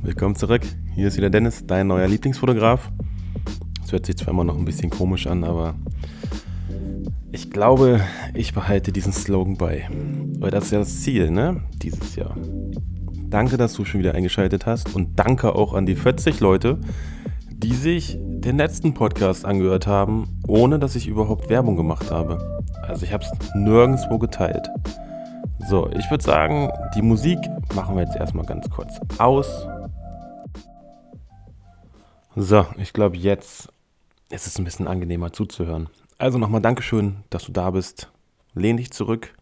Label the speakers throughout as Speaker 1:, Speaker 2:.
Speaker 1: Willkommen zurück. Hier ist wieder Dennis, dein neuer Lieblingsfotograf. Es hört sich zwar immer noch ein bisschen komisch an, aber ich glaube, ich behalte diesen Slogan bei. Weil das ist ja das Ziel, ne? Dieses Jahr. Danke, dass du schon wieder eingeschaltet hast und danke auch an die 40 Leute, die sich den letzten Podcast angehört haben, ohne dass ich überhaupt Werbung gemacht habe. Also ich habe es nirgendwo geteilt. So, ich würde sagen, die Musik machen wir jetzt erstmal ganz kurz aus. So, ich glaube, jetzt ist es ein bisschen angenehmer zuzuhören. Also nochmal Dankeschön, dass du da bist. Lehn dich zurück.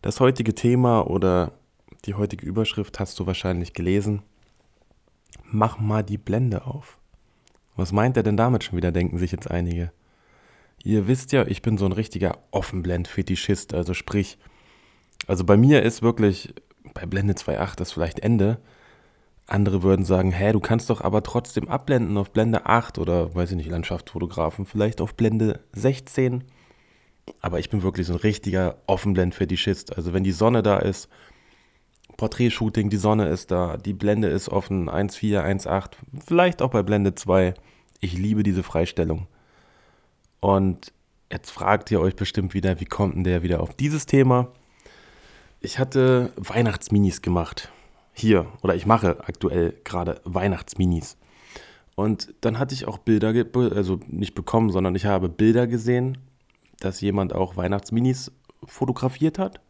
Speaker 1: Das heutige Thema oder die heutige Überschrift hast du wahrscheinlich gelesen. Mach mal die Blende auf. Was meint er denn damit schon wieder, denken sich jetzt einige. Ihr wisst ja, ich bin so ein richtiger Offenblend-Fetischist, also sprich, also bei mir ist wirklich bei Blende 2.8 das vielleicht Ende. Andere würden sagen, hä, du kannst doch aber trotzdem abblenden auf Blende 8 oder, weiß ich nicht, Landschaftsfotografen, vielleicht auf Blende 16. Aber ich bin wirklich so ein richtiger Offenblend-Fetischist. Also wenn die Sonne da ist, Porträtshooting, die Sonne ist da, die Blende ist offen, 1.4, 1.8, vielleicht auch bei Blende 2. Ich liebe diese Freistellung. Und jetzt fragt ihr euch bestimmt wieder, wie kommt denn der wieder auf dieses Thema? Ich hatte Weihnachtsminis gemacht. Hier. Oder ich mache aktuell gerade Weihnachtsminis. Und dann hatte ich auch Bilder, also nicht bekommen, sondern ich habe Bilder gesehen, dass jemand auch Weihnachtsminis fotografiert hat.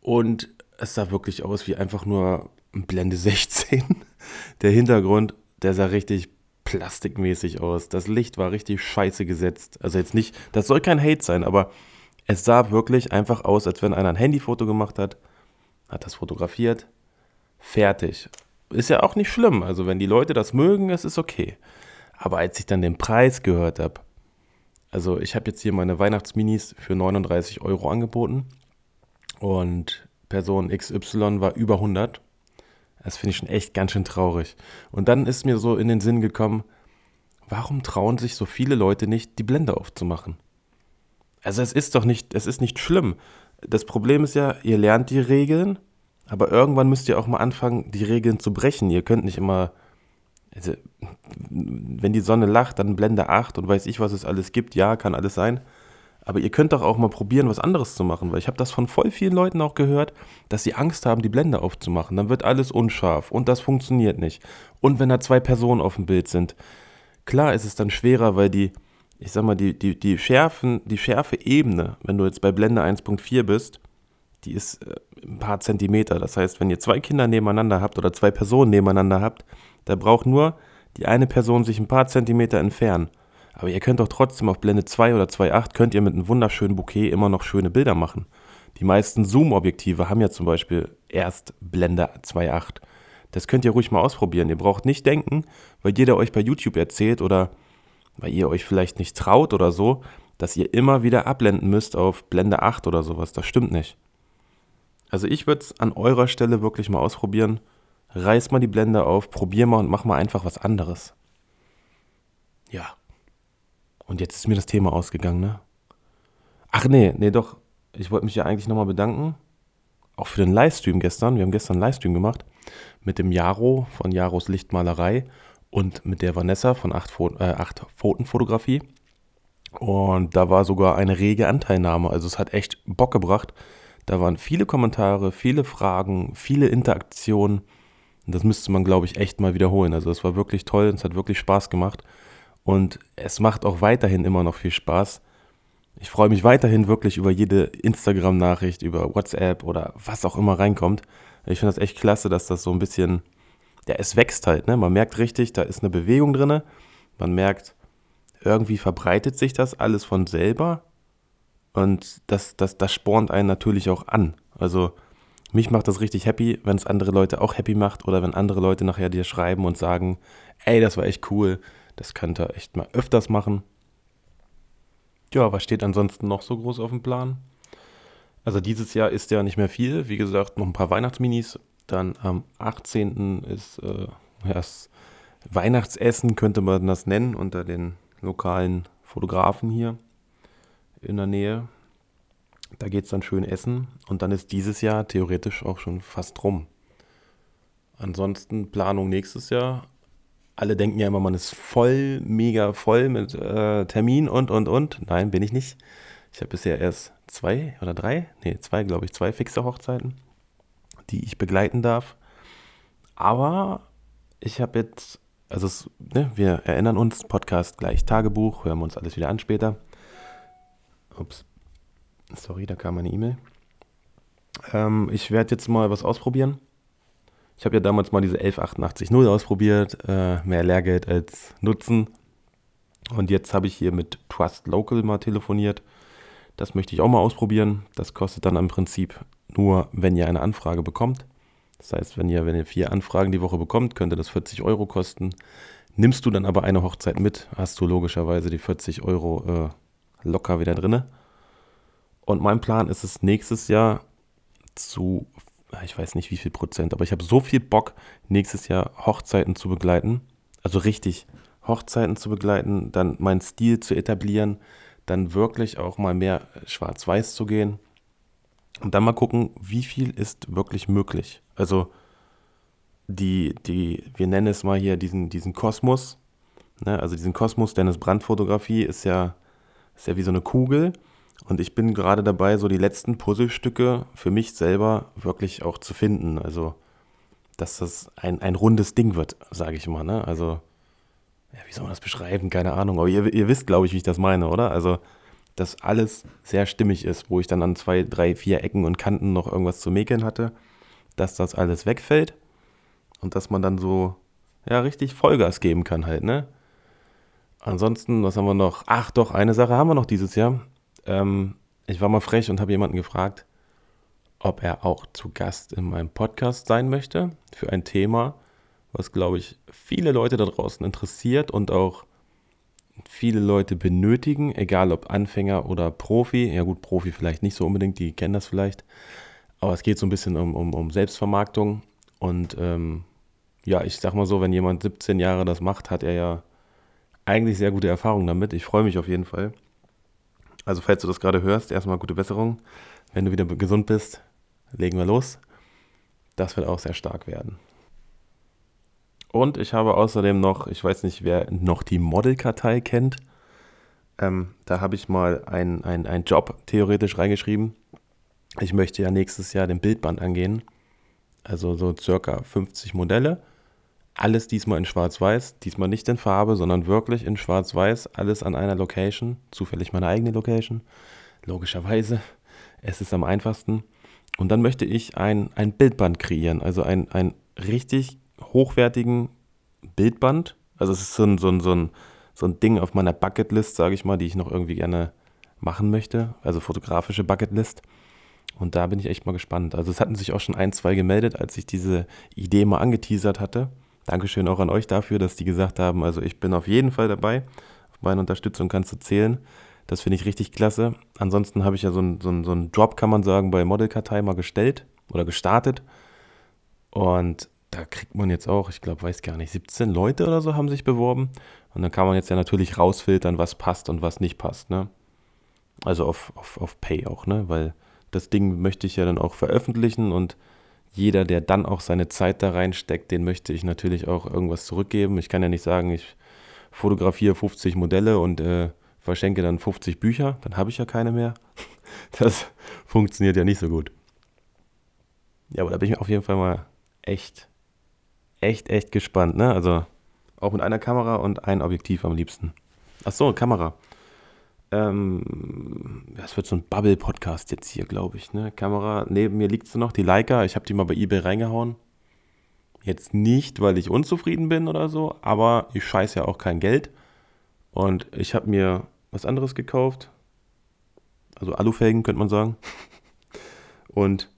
Speaker 1: Und es sah wirklich aus wie einfach nur Blende 16. Der Hintergrund, der sah richtig plastikmäßig aus. Das Licht war richtig scheiße gesetzt. Also jetzt nicht, das soll kein Hate sein, aber es sah wirklich einfach aus, als wenn einer ein Handyfoto gemacht hat, hat das fotografiert, fertig. Ist ja auch nicht schlimm. Also wenn die Leute das mögen, es ist okay. Aber als ich dann den Preis gehört habe, also ich habe jetzt hier meine Weihnachtsminis für 39 Euro angeboten und Person XY war über 100. Das finde ich schon echt ganz schön traurig. Und dann ist mir so in den Sinn gekommen, warum trauen sich so viele Leute nicht, die Blende aufzumachen? Also es ist doch nicht, es ist nicht schlimm. Das Problem ist ja, ihr lernt die Regeln, aber irgendwann müsst ihr auch mal anfangen, die Regeln zu brechen. Ihr könnt nicht immer, also, wenn die Sonne lacht, dann Blende 8 und weiß ich, was es alles gibt. Ja, kann alles sein. Aber ihr könnt doch auch mal probieren, was anderes zu machen, weil ich habe das von voll vielen Leuten auch gehört, dass sie Angst haben, die Blende aufzumachen. Dann wird alles unscharf und das funktioniert nicht. Und wenn da zwei Personen auf dem Bild sind, klar ist es dann schwerer, weil die ich sag mal, die, die, die, Schärfen, die Schärfe-Ebene, wenn du jetzt bei Blende 1.4 bist, die ist äh, ein paar Zentimeter. Das heißt, wenn ihr zwei Kinder nebeneinander habt oder zwei Personen nebeneinander habt, da braucht nur die eine Person sich ein paar Zentimeter entfernen. Aber ihr könnt doch trotzdem auf Blende 2 oder 2.8 könnt ihr mit einem wunderschönen Bouquet immer noch schöne Bilder machen. Die meisten Zoom-Objektive haben ja zum Beispiel erst Blende 2.8. Das könnt ihr ruhig mal ausprobieren. Ihr braucht nicht denken, weil jeder euch bei YouTube erzählt oder weil ihr euch vielleicht nicht traut oder so, dass ihr immer wieder abblenden müsst auf Blende 8 oder sowas. Das stimmt nicht. Also ich würde es an eurer Stelle wirklich mal ausprobieren. Reiß mal die Blende auf, probier mal und mach mal einfach was anderes. Ja. Und jetzt ist mir das Thema ausgegangen, ne? Ach nee, nee doch. Ich wollte mich ja eigentlich nochmal bedanken. Auch für den Livestream gestern. Wir haben gestern einen Livestream gemacht mit dem Jaro von Jaros Lichtmalerei und mit der Vanessa von acht, äh, acht Pfotenfotografie. Und da war sogar eine rege Anteilnahme. Also es hat echt Bock gebracht. Da waren viele Kommentare, viele Fragen, viele Interaktionen. Und das müsste man, glaube ich, echt mal wiederholen. Also es war wirklich toll und es hat wirklich Spaß gemacht. Und es macht auch weiterhin immer noch viel Spaß. Ich freue mich weiterhin wirklich über jede Instagram-Nachricht, über WhatsApp oder was auch immer reinkommt. Ich finde das echt klasse, dass das so ein bisschen ja, es wächst halt. Ne? Man merkt richtig, da ist eine Bewegung drin. Man merkt, irgendwie verbreitet sich das alles von selber. Und das, das, das spornt einen natürlich auch an. Also mich macht das richtig happy, wenn es andere Leute auch happy macht oder wenn andere Leute nachher dir schreiben und sagen, ey, das war echt cool, das könnte echt mal öfters machen. Ja, was steht ansonsten noch so groß auf dem Plan? Also dieses Jahr ist ja nicht mehr viel. Wie gesagt, noch ein paar Weihnachtsminis dann am 18. ist äh, das Weihnachtsessen, könnte man das nennen, unter den lokalen Fotografen hier in der Nähe. Da geht es dann schön essen und dann ist dieses Jahr theoretisch auch schon fast rum. ansonsten Planung nächstes Jahr. Alle denken ja immer, man ist voll, mega voll mit äh, Termin und, und, und. Nein, bin ich nicht. Ich habe bisher erst zwei oder drei, nee, zwei, glaube ich, zwei fixe Hochzeiten, die ich begleiten darf. Aber ich habe jetzt, also es, ne, wir erinnern uns, Podcast gleich Tagebuch, hören wir uns alles wieder an später. Ups, sorry, da kam eine E-Mail. Ähm, ich werde jetzt mal was ausprobieren. Ich habe ja damals mal diese 11880 ausprobiert, äh, mehr Lehrgeld als Nutzen. Und jetzt habe ich hier mit Trust Local mal telefoniert. Das möchte ich auch mal ausprobieren. Das kostet dann im Prinzip nur, wenn ihr eine Anfrage bekommt. Das heißt, wenn ihr, wenn ihr vier Anfragen die Woche bekommt, könnte das 40 Euro kosten. Nimmst du dann aber eine Hochzeit mit, hast du logischerweise die 40 Euro äh, locker wieder drinne. Und mein Plan ist es nächstes Jahr zu, ich weiß nicht wie viel Prozent, aber ich habe so viel Bock, nächstes Jahr Hochzeiten zu begleiten. Also richtig Hochzeiten zu begleiten, dann meinen Stil zu etablieren, dann wirklich auch mal mehr schwarz-weiß zu gehen und dann mal gucken, wie viel ist wirklich möglich. Also die, die, wir nennen es mal hier diesen, diesen Kosmos, ne? also diesen Kosmos, Dennis Brandfotografie ist ja, ist ja wie so eine Kugel und ich bin gerade dabei, so die letzten Puzzlestücke für mich selber wirklich auch zu finden. Also, dass das ein, ein rundes Ding wird, sage ich mal. Ne? Also, ja, wie soll man das beschreiben? Keine Ahnung. Aber ihr, ihr wisst, glaube ich, wie ich das meine, oder? Also, dass alles sehr stimmig ist, wo ich dann an zwei, drei, vier Ecken und Kanten noch irgendwas zu mäkeln hatte, dass das alles wegfällt und dass man dann so, ja, richtig Vollgas geben kann halt, ne? Ansonsten, was haben wir noch? Ach doch, eine Sache haben wir noch dieses Jahr. Ähm, ich war mal frech und habe jemanden gefragt, ob er auch zu Gast in meinem Podcast sein möchte für ein Thema, was, glaube ich, viele Leute da draußen interessiert und auch viele Leute benötigen, egal ob Anfänger oder Profi. Ja gut, Profi vielleicht nicht so unbedingt, die kennen das vielleicht. Aber es geht so ein bisschen um, um, um Selbstvermarktung. Und ähm, ja, ich sag mal so, wenn jemand 17 Jahre das macht, hat er ja eigentlich sehr gute Erfahrungen damit. Ich freue mich auf jeden Fall. Also falls du das gerade hörst, erstmal gute Besserung. Wenn du wieder gesund bist, legen wir los. Das wird auch sehr stark werden. Und ich habe außerdem noch, ich weiß nicht, wer noch die Modelkartei kennt. Ähm, da habe ich mal einen ein Job theoretisch reingeschrieben. Ich möchte ja nächstes Jahr den Bildband angehen. Also so circa 50 Modelle alles diesmal in Schwarz-Weiß, diesmal nicht in Farbe, sondern wirklich in Schwarz-Weiß, alles an einer Location, zufällig meine eigene Location, logischerweise. Es ist am einfachsten. Und dann möchte ich ein, ein Bildband kreieren, also ein, ein richtig hochwertigen Bildband. Also es ist so ein, so ein, so ein, so ein Ding auf meiner Bucketlist, sage ich mal, die ich noch irgendwie gerne machen möchte, also fotografische Bucketlist. Und da bin ich echt mal gespannt. Also es hatten sich auch schon ein, zwei gemeldet, als ich diese Idee mal angeteasert hatte. Dankeschön auch an euch dafür, dass die gesagt haben, also ich bin auf jeden Fall dabei. Auf meine Unterstützung kannst du zählen. Das finde ich richtig klasse. Ansonsten habe ich ja so einen so so ein Drop, kann man sagen, bei Modelkartei mal gestellt oder gestartet. Und da kriegt man jetzt auch, ich glaube, weiß gar nicht, 17 Leute oder so haben sich beworben. Und dann kann man jetzt ja natürlich rausfiltern, was passt und was nicht passt. Ne? Also auf, auf, auf Pay auch, ne? Weil das Ding möchte ich ja dann auch veröffentlichen und jeder, der dann auch seine Zeit da reinsteckt, den möchte ich natürlich auch irgendwas zurückgeben. Ich kann ja nicht sagen, ich fotografiere 50 Modelle und äh, verschenke dann 50 Bücher, dann habe ich ja keine mehr. Das funktioniert ja nicht so gut. Ja, aber da bin ich auf jeden Fall mal echt, echt, echt gespannt. Ne? Also auch mit einer Kamera und ein Objektiv am liebsten. Ach so, Kamera. Ähm, das wird so ein Bubble-Podcast jetzt hier, glaube ich. Ne? Kamera, neben mir liegt sie noch, die Leica. Ich habe die mal bei eBay reingehauen. Jetzt nicht, weil ich unzufrieden bin oder so, aber ich scheiße ja auch kein Geld. Und ich habe mir was anderes gekauft. Also Alufelgen, könnte man sagen. Und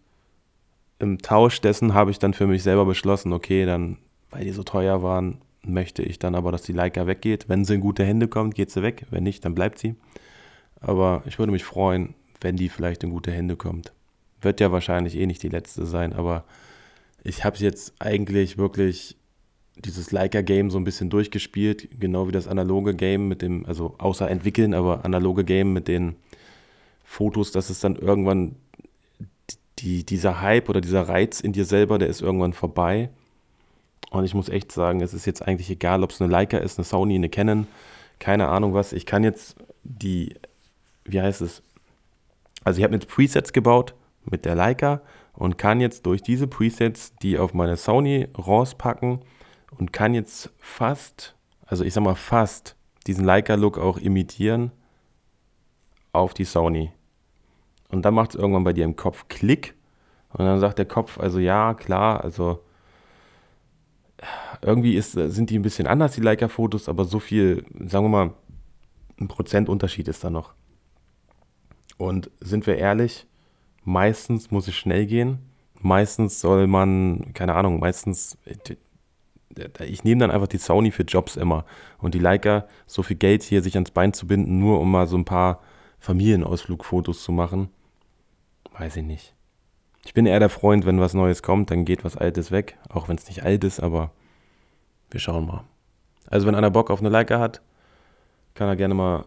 Speaker 1: im Tausch dessen habe ich dann für mich selber beschlossen, okay, dann, weil die so teuer waren, möchte ich dann aber, dass die Leica weggeht. Wenn sie in gute Hände kommt, geht sie weg. Wenn nicht, dann bleibt sie. Aber ich würde mich freuen, wenn die vielleicht in gute Hände kommt. Wird ja wahrscheinlich eh nicht die letzte sein, aber ich habe jetzt eigentlich wirklich dieses Leica-Game so ein bisschen durchgespielt, genau wie das analoge Game mit dem, also außer entwickeln, aber analoge Game mit den Fotos, dass es dann irgendwann die, dieser Hype oder dieser Reiz in dir selber, der ist irgendwann vorbei. Und ich muss echt sagen, es ist jetzt eigentlich egal, ob es eine Leica ist, eine Sony, eine Canon, keine Ahnung was. Ich kann jetzt die, wie heißt es? Also ich habe jetzt Presets gebaut mit der Leica und kann jetzt durch diese Presets die auf meine Sony rauspacken und kann jetzt fast, also ich sag mal fast, diesen Leica-Look auch imitieren auf die Sony. Und dann macht es irgendwann bei dir im Kopf Klick und dann sagt der Kopf, also ja, klar, also irgendwie ist, sind die ein bisschen anders, die Leica-Fotos, aber so viel, sagen wir mal, ein Prozentunterschied ist da noch. Und sind wir ehrlich, meistens muss es schnell gehen. Meistens soll man, keine Ahnung, meistens, ich nehme dann einfach die Sony für Jobs immer. Und die Leica, so viel Geld hier sich ans Bein zu binden, nur um mal so ein paar Familienausflugfotos zu machen, weiß ich nicht. Ich bin eher der Freund, wenn was Neues kommt, dann geht was Altes weg. Auch wenn es nicht alt ist, aber wir schauen mal. Also wenn einer Bock auf eine Leica hat, kann er gerne mal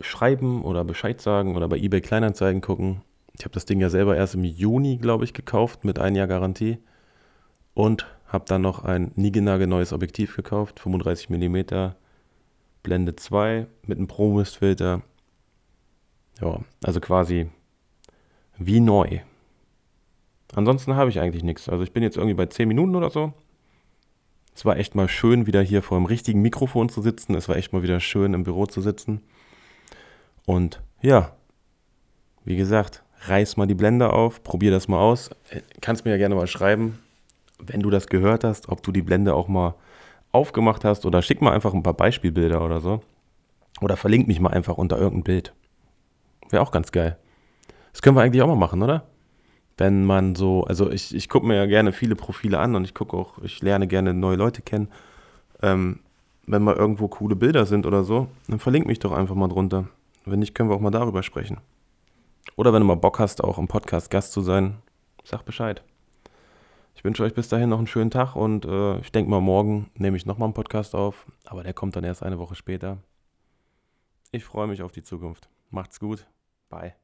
Speaker 1: schreiben oder Bescheid sagen oder bei eBay Kleinanzeigen gucken. Ich habe das Ding ja selber erst im Juni, glaube ich, gekauft mit ein Jahr Garantie und habe dann noch ein niegelnagel neues Objektiv gekauft, 35 mm, Blende 2 mit einem Pro-Mist-Filter. Ja, also quasi wie neu. Ansonsten habe ich eigentlich nichts. Also ich bin jetzt irgendwie bei 10 Minuten oder so. Es war echt mal schön, wieder hier vor dem richtigen Mikrofon zu sitzen. Es war echt mal wieder schön, im Büro zu sitzen. Und ja, wie gesagt, reiß mal die Blende auf, probier das mal aus. Kannst mir ja gerne mal schreiben, wenn du das gehört hast, ob du die Blende auch mal aufgemacht hast oder schick mal einfach ein paar Beispielbilder oder so. Oder verlink mich mal einfach unter irgendein Bild. Wäre auch ganz geil. Das können wir eigentlich auch mal machen, oder? Wenn man so, also ich, ich gucke mir ja gerne viele Profile an und ich gucke auch, ich lerne gerne neue Leute kennen. Ähm, wenn mal irgendwo coole Bilder sind oder so, dann verlink mich doch einfach mal drunter. Wenn nicht, können wir auch mal darüber sprechen. Oder wenn du mal Bock hast, auch im Podcast Gast zu sein, sag Bescheid. Ich wünsche euch bis dahin noch einen schönen Tag und äh, ich denke mal, morgen nehme ich nochmal einen Podcast auf, aber der kommt dann erst eine Woche später. Ich freue mich auf die Zukunft. Macht's gut. Bye.